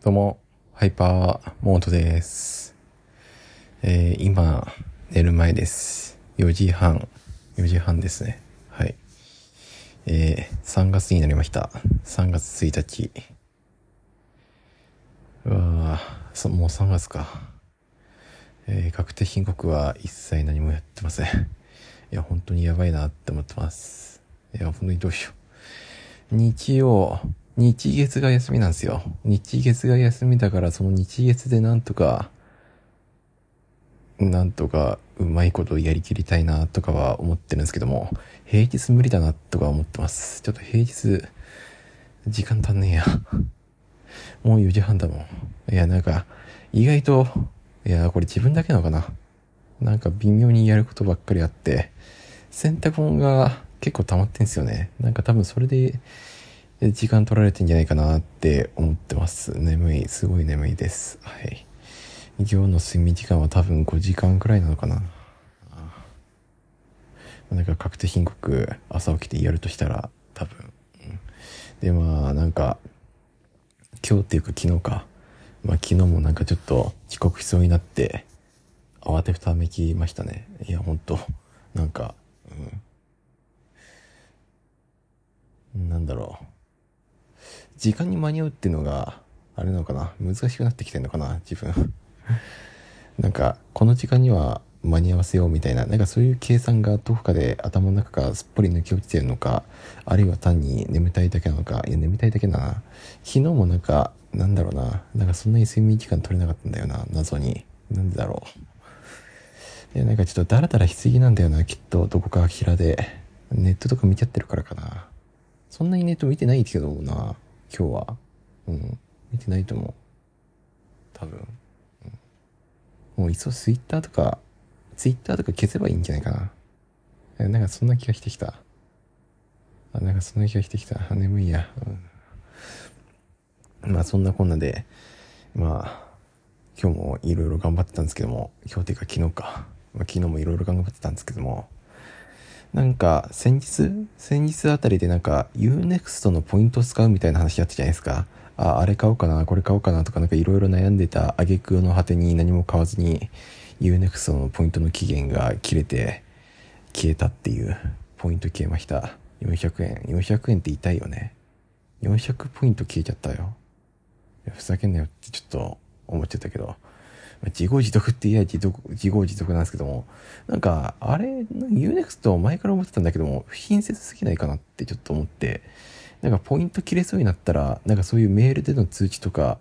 どうも、ハイパーモードです。えー、今、寝る前です。4時半、4時半ですね。はい。えー、3月になりました。3月1日。うわそもう3月か。えー、確定申告は一切何もやってません。いや、本当にやばいなって思ってます。いや、本当にどうしよう。日曜、日月が休みなんですよ。日月が休みだから、その日月でなんとか、なんとかうまいことやりきりたいなとかは思ってるんですけども、平日無理だなとか思ってます。ちょっと平日、時間足んねえや。もう4時半だもん。いや、なんか、意外と、いや、これ自分だけなのかな。なんか微妙にやることばっかりあって、洗濯物が結構溜まってんすよね。なんか多分それで、時間取られてんじゃないかなって思ってます。眠い、すごい眠いです。はい。今日の睡眠時間は多分5時間くらいなのかな。なんか確定申告朝起きてやるとしたら多分。うんで、まあなんか、今日っていうか昨日か。まあ昨日もなんかちょっと遅刻しそうになって、慌てふためきましたね。いや、ほんと、なんか、うん。なんだろう。時間に間に合うっていうのが、あれなのかな？難しくなってきてんのかな？自分。なんか、この時間には間に合わせようみたいな、なんかそういう計算がどこかで頭の中からすっぽり抜け落ちてるのか、あるいは単に眠たいだけなのか、いや眠たいだけだな。昨日もなんか、なんだろうな、なんかそんなに睡眠時間取れなかったんだよな、謎に。なんでだろう。いや、なんかちょっとダラダラしすぎなんだよな、きっと、どこか平で。ネットとか見ちゃってるからかな。そんなにネット見てないけどな、今日は？うん。見てないと思う。多分。うん、もういっそツイッターとか、ツイッターとか消せばいいんじゃないかな。えなんかそんな気がしてきた。あ、なんかそんな気がしてきた。眠いや。うん、まあそんなこんなで、まあ、今日もいろいろ頑張ってたんですけども、今日っていうか昨日か。まあ、昨日もいろいろ頑張ってたんですけども、なんか、先日先日あたりでなんか、Unext のポイント使うみたいな話やったじゃないですか。あ、あれ買おうかな、これ買おうかなとかなんかいろいろ悩んでた挙句の果てに何も買わずに、Unext のポイントの期限が切れて、消えたっていう。ポイント消えました。400円。400円って痛いよね。400ポイント消えちゃったよ。ふざけんなよってちょっと思っちゃったけど。自業自得って言えば自自業自得なんですけども、なんか、あれ、Unext 前から思ってたんだけども、不親切すぎないかなってちょっと思って、なんかポイント切れそうになったら、なんかそういうメールでの通知とか、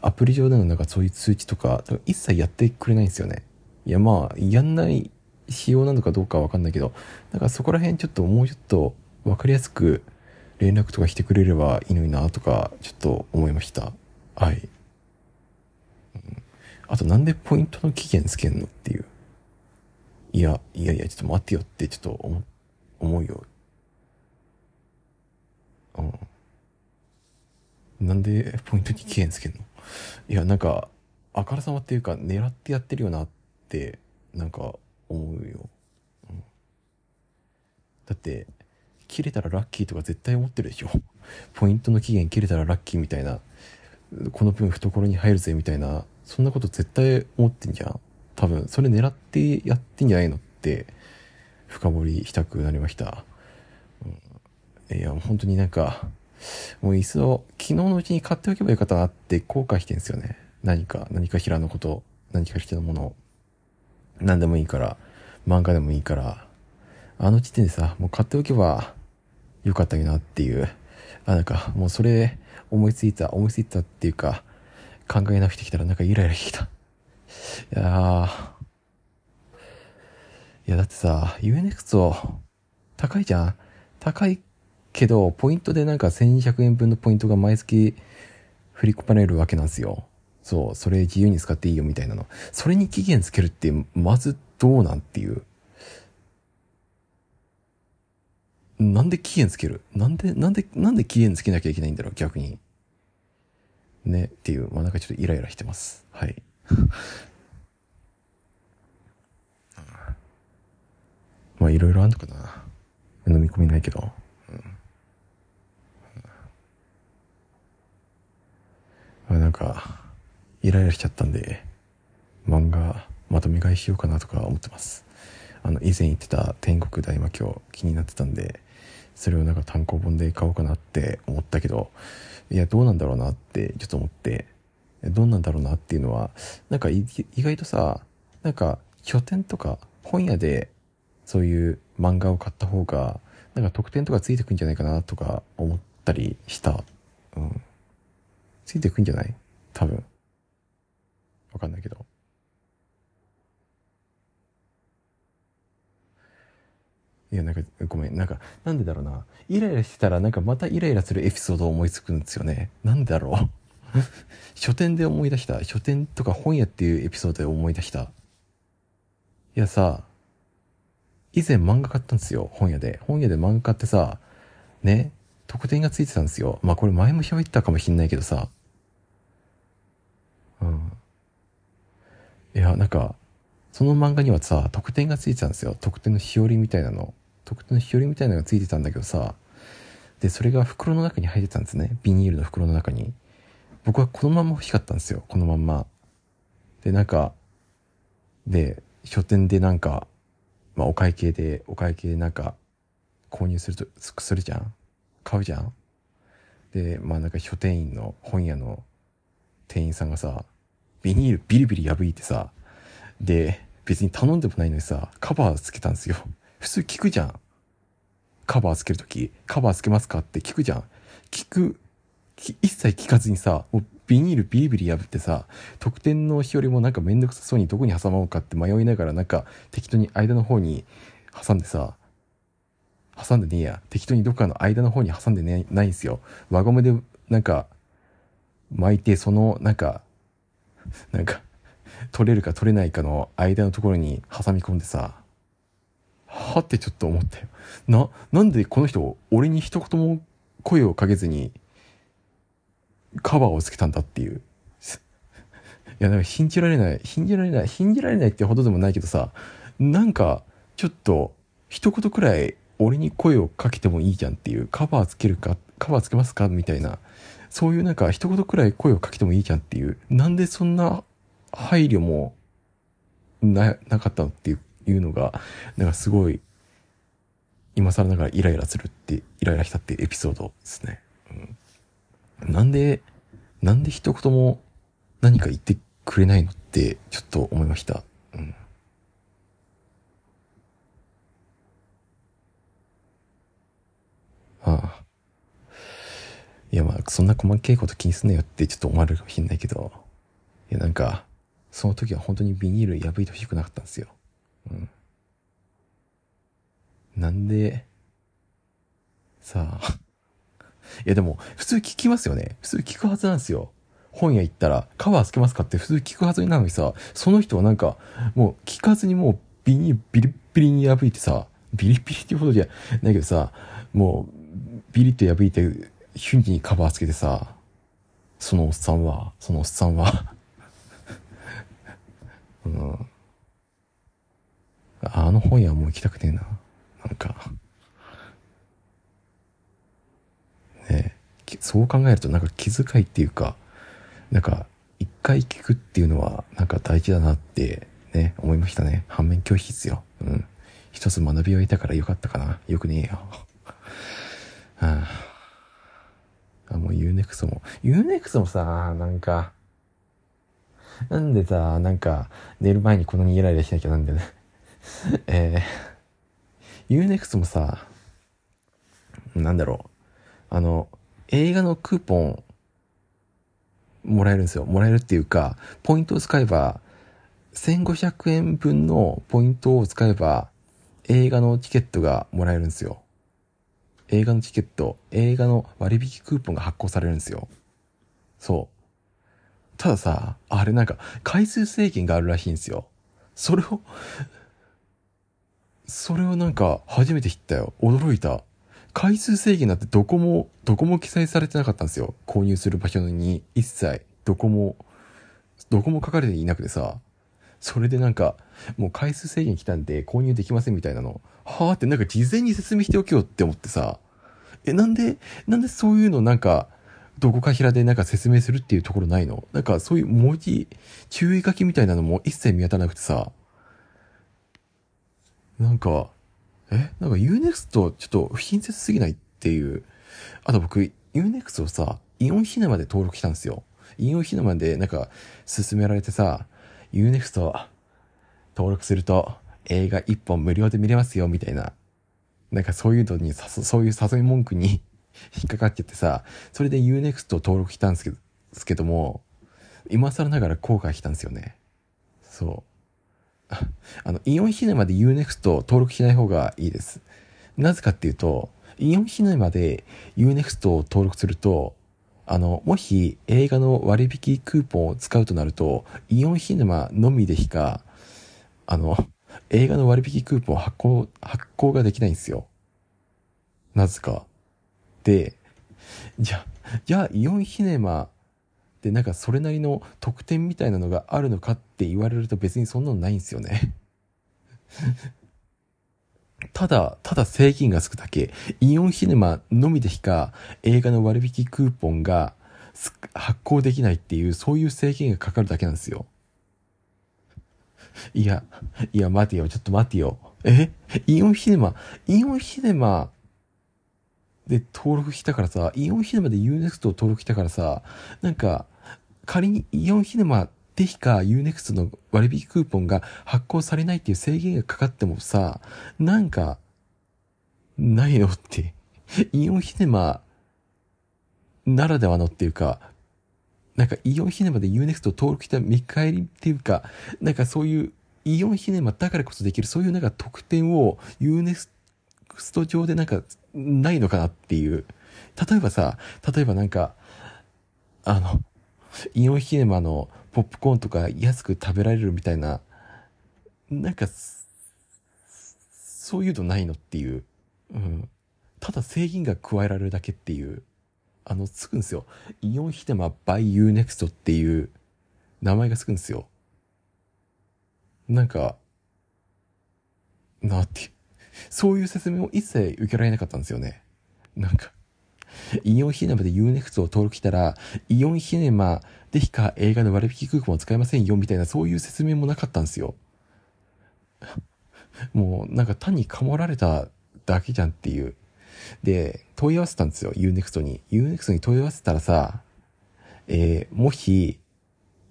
アプリ上でのなんかそういう通知とか、一切やってくれないんですよね。いやまあ、やんない仕様なのかどうかはわかんないけど、なんかそこら辺ちょっともうちょっとわかりやすく連絡とかしてくれればいいのになとか、ちょっと思いました。はい。あとなんでポイントの期限つけんのっていう。いや、いやいや、ちょっと待ってよってちょっと思、思うよ。うん。なんでポイントに期限つけんの？いや、なんか、あからさまっていうか、狙ってやってるよなって、なんか、思うよ。うん。だって、切れたらラッキーとか絶対思ってるでしょ？ポイントの期限切れたらラッキーみたいな、この分懐に入るぜみたいな、そんなこと絶対思ってんじゃん。多分、それ狙ってやってんじゃないのって、深掘りしたくなりました。うん、いや、本当になんか、もういっそ、昨日のうちに買っておけばよかったなって後悔してんすよね。何か、何かしらのこと、何かしらのもの。何でもいいから、漫画でもいいから、あの時点でさ、もう買っておけばよかったよなっていう。あ、なんか、もうそれ、思いついた、思いついたっていうか、考えなくてきたらなんかイライラしてきた。いやー。いやだってさ、UNEXT 高いじゃん高いけど、ポイントでなんか1200円分のポイントが毎月振り込まれるわけなんですよ。そう、それ自由に使っていいよみたいなの。それに期限つけるって、まずどうなんっていう。なんで期限つける？なんで、なんで、なんで期限つけなきゃいけないんだろう逆に。ね、っていう、まあなんかちょっとイライラしてます。はい。まあいろいろあんのかな。飲み込みないけど。うん、なんか、イライラしちゃったんで、漫画まとめ買いしようかなとか思ってます。あの、以前言ってた天国大魔教気になってたんで、それをなんか単行本で買おうかなって思ったけど、いや、どうなんだろうなってちょっと思って、どうなんだろうなっていうのは、なんか意外とさ、なんか書店とか本屋でそういう漫画を買った方が、なんか特典とかついてくんじゃないかなとか思ったりした。うん。ついてくんじゃない？多分。わかんないけど。いや、なんか、ごめん。なんか、なんでだろうな。イライラしてたら、なんかまたイライラするエピソードを思いつくんですよね。なんでだろう。書店で思い出した。書店とか本屋っていうエピソードで思い出した。いやさ、以前漫画買ったんですよ。本屋で。本屋で漫画買ってさ、ね、特典がついてたんですよ。まあこれ前も喋ったかもしんないけどさ。うん。いや、なんか、その漫画にはさ、特典がついてたんですよ。特典のしおりみたいなの。特典のしおりみたいなのがついてたんだけどさ、で、それが袋の中に入ってたんですね。ビニールの袋の中に。僕はこのまま欲しかったんですよ。このまんま。で、なんか、で、書店でなんか、まあお会計で、お会計でなんか、購入すると、するじゃん買うじゃんで、まあなんか書店員の本屋の店員さんがさ、ビニールビリビリ破いてさ、で、別に頼んでもないのにさ、カバーつけたんですよ。普通聞くじゃん。カバーつけるとき、カバーつけますかって聞くじゃん。聞く、一切聞かずにさ、もうビニールビリビリ破ってさ、特典の日よりもなんかめんどくさそうにどこに挟もうかって迷いながらなんか適当に間の方に挟んでさ、挟んでねえや。適当にどっかの間の方に挟んでね、ないんすよ。輪ゴムでなんか巻いて、そのなんか、なんか、取れるか取れないかの間のところに挟み込んでさ、はってちょっと思ったよ。な、なんでこの人、俺に一言も声をかけずに、カバーをつけたんだっていう。いや、なんか信じられない、信じられない、信じられないってほどでもないけどさ、なんか、ちょっと、一言くらい俺に声をかけてもいいじゃんっていう、カバーつけるか、カバーつけますかみたいな、そういうなんか一言くらい声をかけてもいいじゃんっていう、なんでそんな配慮もな、なかったのっていうのが、なんかすごい、今更ながらイライラするって、イライラしたってエピソードですね。うん、なんで、なんで一言も何か言ってくれないのってちょっと思いました。うん。ああ。いやまあ、そんな細けいこと気にすんなよってちょっと思われるかもしんないけど、いやなんか、その時は本当にビニール破いてほしくなかったんですよ。うん。なんで、さあ。いやでも、普通聞きますよね。普通聞くはずなんですよ。本屋行ったら、カバーつけますかって普通聞くはずなのにさ、その人はなんか、もう聞かずにもうビニビリビリに破いてさ、ビリビリっていうほどじゃないけどさ、もう、ビリッと破いて、瞬時にカバーつけてさ、そのおっさんは、そのおっさんは うん。あの本屋もう行きたくねえな。なんか。ねそう考えるとなんか気遣いっていうか、なんか一回聞くっていうのはなんか大事だなってね、思いましたね。反面教師ですよ。うん。一つ学びを得たからよかったかな。よくねえよ。はあ、あ、もう Unext も。Unext もさ、なんか、なんでさ、なんか、寝る前にこんなにイライラしなきゃなんだよね。えー、Unext もさ、なんだろう。あの、映画のクーポン、もらえるんですよ。もらえるっていうか、ポイントを使えば、1500円分のポイントを使えば、映画のチケットがもらえるんですよ。映画のチケット、映画の割引クーポンが発行されるんですよ。そう。たださ、あれなんか回数制限があるらしいんですよ。それを、それをなんか初めて知ったよ。驚いた。回数制限なんてどこも、どこも記載されてなかったんですよ。購入する場所に一切、どこも、どこも書かれていなくてさ、それでなんか、もう回数制限来たんで購入できませんみたいなの。はあってなんか事前に説明しておけよって思ってさ、え、なんで、なんでそういうのなんか、どこかしらでなんか説明するっていうところないの？なんかそういう文字、注意書きみたいなのも一切見当たらなくてさ、なんか、え？なんか Unext ちょっと不親切すぎないっていう。あと僕、Unext をさ、イオンヒネマで登録したんですよ。イオンヒネマでなんか勧められてさ、Unext 登録すると映画一本無料で見れますよみたいな。なんかそういうのに、そういう誘い文句に 引っかかっちゃってさ、それで Unext を登録したんですけど、すけども、今更ながら後悔したんですよね。そう。あの、イオンヒネマで Unext 登録しない方がいいです。なぜかっていうと、イオンヒネマで Unext を登録すると、あの、もし映画の割引クーポンを使うとなると、イオンヒネマのみでしか、あの、映画の割引クーポン発行、発行ができないんですよ。なぜか。で、じゃ、じゃあイオンヒネマでなんかそれなりの特典みたいなのがあるのかって言われると別にそんなのないんですよね。ただ、ただ制限がつくだけ、イオンヒネマのみでしか映画の割引クーポンが発行できないっていう、そういう制限がかかるだけなんですよ。いや、いや、待てよ、ちょっと待てよ。え？イオンヒネマ、イオンヒネマで登録したからさ、イオンヒネマで Unext を登録したからさ、なんか、仮にイオンヒネマでしか Unext の割引クーポンが発行されないっていう制限がかかってもさ、なんか、ないのって、イオンヒネマならではのっていうか、なんかイオンヒネマで Unext を登録した見返りっていうか、なんかそういうイオンヒネマだからこそできるそういうなんか特典を Unext 上でなんかないのかなっていう。例えばさ、例えばなんか、あの、イオンヒネマのポップコーンとか安く食べられるみたいな、なんか、そういうのないのっていう。うん。ただ制限が加えられるだけっていう。あの、つくんですよ。イオンヒネマ by Unext っていう名前がつくんですよ。なんか、なっていう。そういう説明を一切受けられなかったんですよね。なんか、イオンヒネマで Unext を登録したら、イオンヒネマでしか映画の割引クーポンを使えませんよ、みたいなそういう説明もなかったんですよ。もう、なんか単にかもられただけじゃんっていう。で、問い合わせたんですよ、Unext に。Unext に問い合わせたらさ、えー、もし、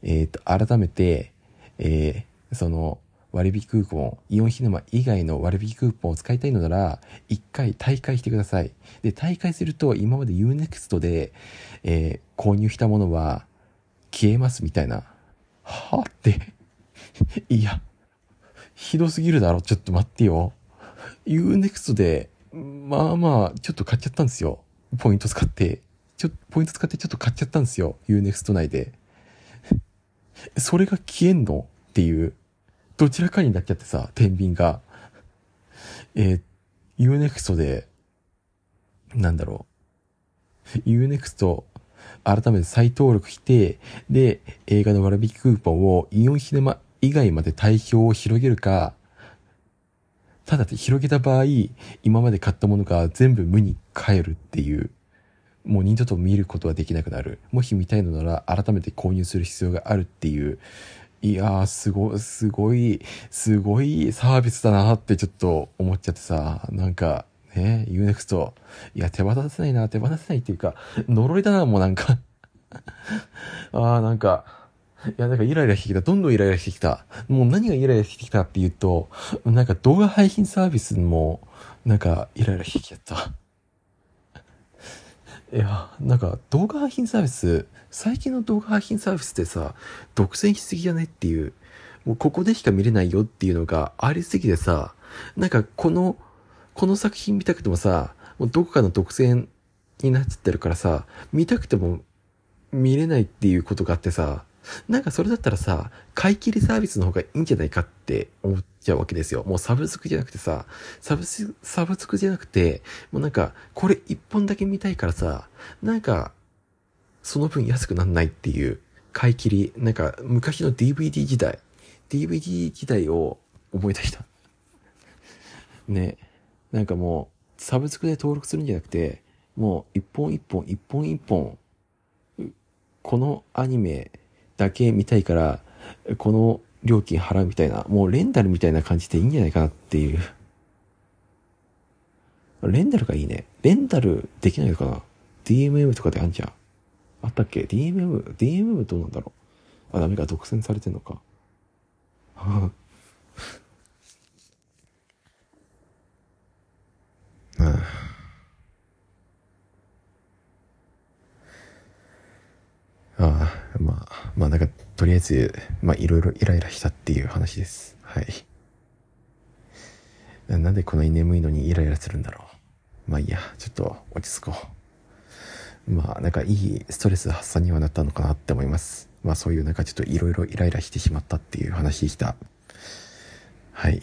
えっ、ー、と、改めて、えー、その、割引クーポン、イオンヒネマ以外の割引クーポンを使いたいのなら、一回大会してください。で、大会すると、今まで Unext で、えー、購入したものは消えますみたいな。はって。いや、ひどすぎるだろ。ちょっと待ってよ。Unext で、まあまあ、ちょっと買っちゃったんですよ。ポイント使って。ちょ、ポイント使ってちょっと買っちゃったんですよ。Unext 内で。それが消えんの？っていう。どちらかになっちゃってさ、天秤が。えー、Unext で、なんだろう。Unext 改めて再登録して、で、映画の割引クーポンをイオンヒネマ以外まで対象を広げるか、ただ広げた場合、今まで買ったものが全部無に帰るっていう、もう二度と見ることはできなくなる。もし見たいのなら改めて購入する必要があるっていう、いやー、すご、すごい、すごいサービスだなってちょっと思っちゃってさ、なんか、ね、Unext。いや、手放せないな、手放せないっていうか、呪いだな、もうなんか あー、なんか、いや、なんかイライラしてきた。どんどんイライラしてきた。もう何がイライラしてきたっていうと、なんか動画配信サービスも、なんかイライラしてきちゃった。いや、なんか動画配信サービス、最近の動画配信サービスってさ、独占しすぎじゃねっていう、もうここでしか見れないよっていうのがありすぎてさ、なんかこの、この作品見たくてもさ、もうどこかの独占になっちゃってるからさ、見たくても見れないっていうことがあってさ、なんかそれだったらさ、買い切りサービスの方がいいんじゃないかって思っちゃうわけですよ。もうサブスクじゃなくてさ、サブス、サブスクじゃなくて、もうなんか、これ一本だけ見たいからさ、なんか、その分安くなんないっていう、買い切り、なんか昔の DVD 時代、DVD 時代を思い出した。ね。なんかもう、サブスクで登録するんじゃなくて、もう一本一本、一本一本、このアニメだけ見たいから、この料金払うみたいな、もうレンタルみたいな感じでいいんじゃないかなっていう。レンタルがいいね。レンタルできないのかな ?DMM とかであんじゃん。あったっけ ?DMM、DMM どうなんだろう？あ、ダメか、独占されてんのか。ああ、まあ、まあなんか、とりあえず、まあいろいろイライラしたっていう話です。はい。なんでこんなに眠いのにイライラするんだろう。まあいいや、ちょっと落ち着こう。まあなんかいいストレス発散にはなったのかなって思います。まあそういうなんかちょっといろいろイライラしてしまったっていう話でした。はい。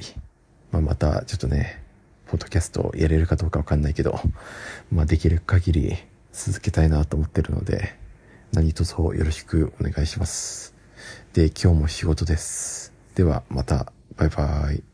まあまたちょっとね、ポッドキャストやれるかどうかわかんないけど、まあできる限り続けたいなと思ってるので、何卒よろしくお願いします。で、今日も仕事です。ではまた、バイバイ。